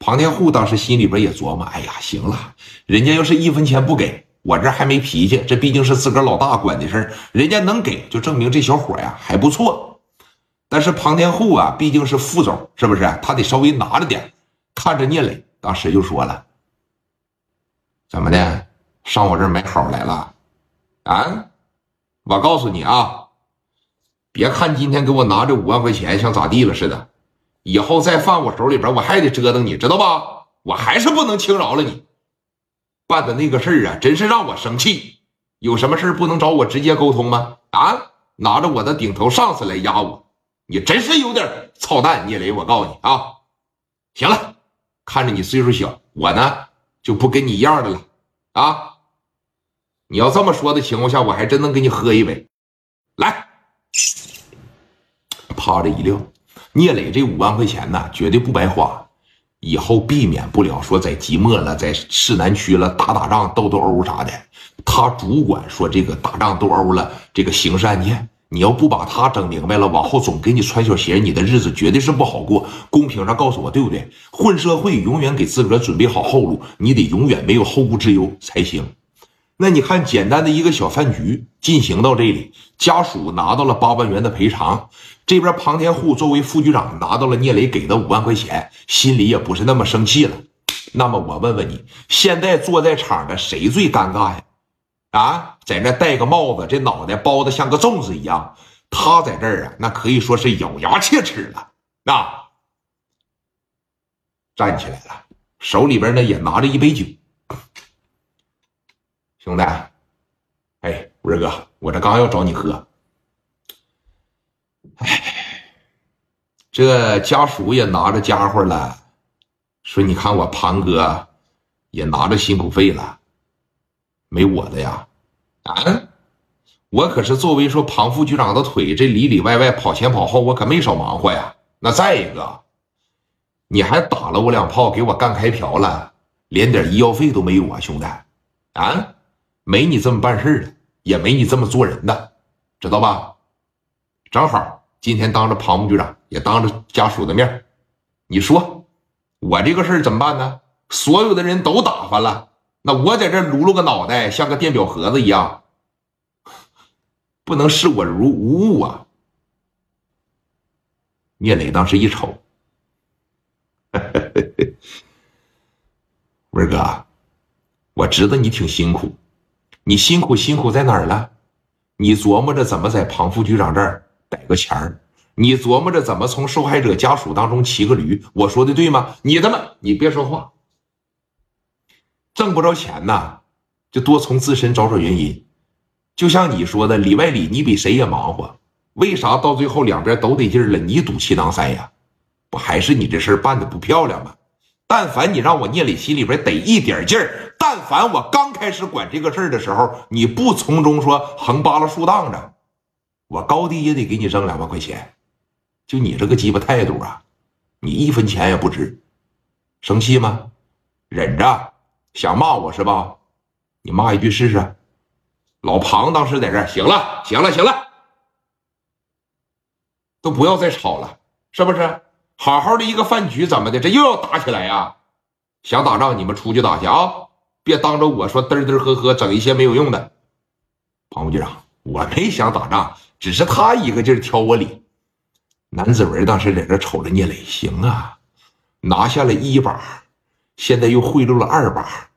庞天护当时心里边也琢磨：哎呀，行了，人家要是一分钱不给我，这还没脾气。这毕竟是自个儿老大管的事儿，人家能给，就证明这小伙呀还不错。但是庞天护啊，毕竟是副总，是不是？他得稍微拿着点。看着聂磊，当时就说了：“怎么的，上我这儿买好来了？啊？我告诉你啊，别看今天给我拿这五万块钱像咋地了似的。”以后再放我手里边，我还得折腾你，知道吧？我还是不能轻饶了你。办的那个事儿啊，真是让我生气。有什么事不能找我直接沟通吗？啊，拿着我的顶头上司来压我，你真是有点操蛋，聂磊！我告诉你啊，行了，看着你岁数小，我呢就不跟你一样的了啊。你要这么说的情况下，我还真能给你喝一杯。来，啪的一撂。聂磊这五万块钱呢，绝对不白花，以后避免不了说在即墨了，在市南区了打打仗、斗斗殴啥的。他主管说这个打仗斗殴了，这个刑事案件，你要不把他整明白了，往后总给你穿小鞋，你的日子绝对是不好过。公屏上告诉我，对不对？混社会永远给自个准备好后路，你得永远没有后顾之忧才行。那你看，简单的一个小饭局进行到这里，家属拿到了八万元的赔偿，这边庞天护作为副局长拿到了聂磊给的五万块钱，心里也不是那么生气了。那么我问问你，现在坐在场的谁最尴尬呀？啊，在那戴个帽子，这脑袋包的像个粽子一样，他在这儿啊，那可以说是咬牙切齿了。那站起来了，手里边呢也拿着一杯酒。兄弟，哎，文哥，我这刚要找你喝。哎，这家属也拿着家伙了，说你看我庞哥也拿着辛苦费了，没我的呀？啊，我可是作为说庞副局长的腿，这里里外外跑前跑后，我可没少忙活呀。那再一个，你还打了我两炮，给我干开瓢了，连点医药费都没有啊，兄弟，啊？没你这么办事的，也没你这么做人的，知道吧？正好今天当着庞副局长，也当着家属的面，你说我这个事儿怎么办呢？所有的人都打发了，那我在这撸撸个脑袋，像个电表盒子一样，不能视我如无物啊！聂磊当时一瞅，文哥，我知道你挺辛苦。你辛苦辛苦在哪儿了？你琢磨着怎么在庞副局长这儿逮个钱儿，你琢磨着怎么从受害者家属当中骑个驴。我说的对吗？你他妈，你别说话。挣不着钱呐，就多从自身找找原因。就像你说的，里外里你比谁也忙活，为啥到最后两边都得劲了，你赌气囊塞呀？不还是你这事办的不漂亮吗？但凡你让我聂磊心里边得一点劲儿，但凡我刚开始管这个事儿的时候，你不从中说横扒拉竖荡着，我高低也得给你扔两万块钱。就你这个鸡巴态度啊，你一分钱也不值。生气吗？忍着。想骂我是吧？你骂一句试试。老庞当时在这儿，行了，行了，行了，都不要再吵了，是不是？好好的一个饭局，怎么的？这又要打起来呀？想打仗，你们出去打去啊！别当着我说嘚嘚呵呵，整一些没有用的。庞副局长，我没想打仗，只是他一个劲儿挑我理。南子文当时在这瞅着聂磊，行啊，拿下了一把，现在又贿赂了二把，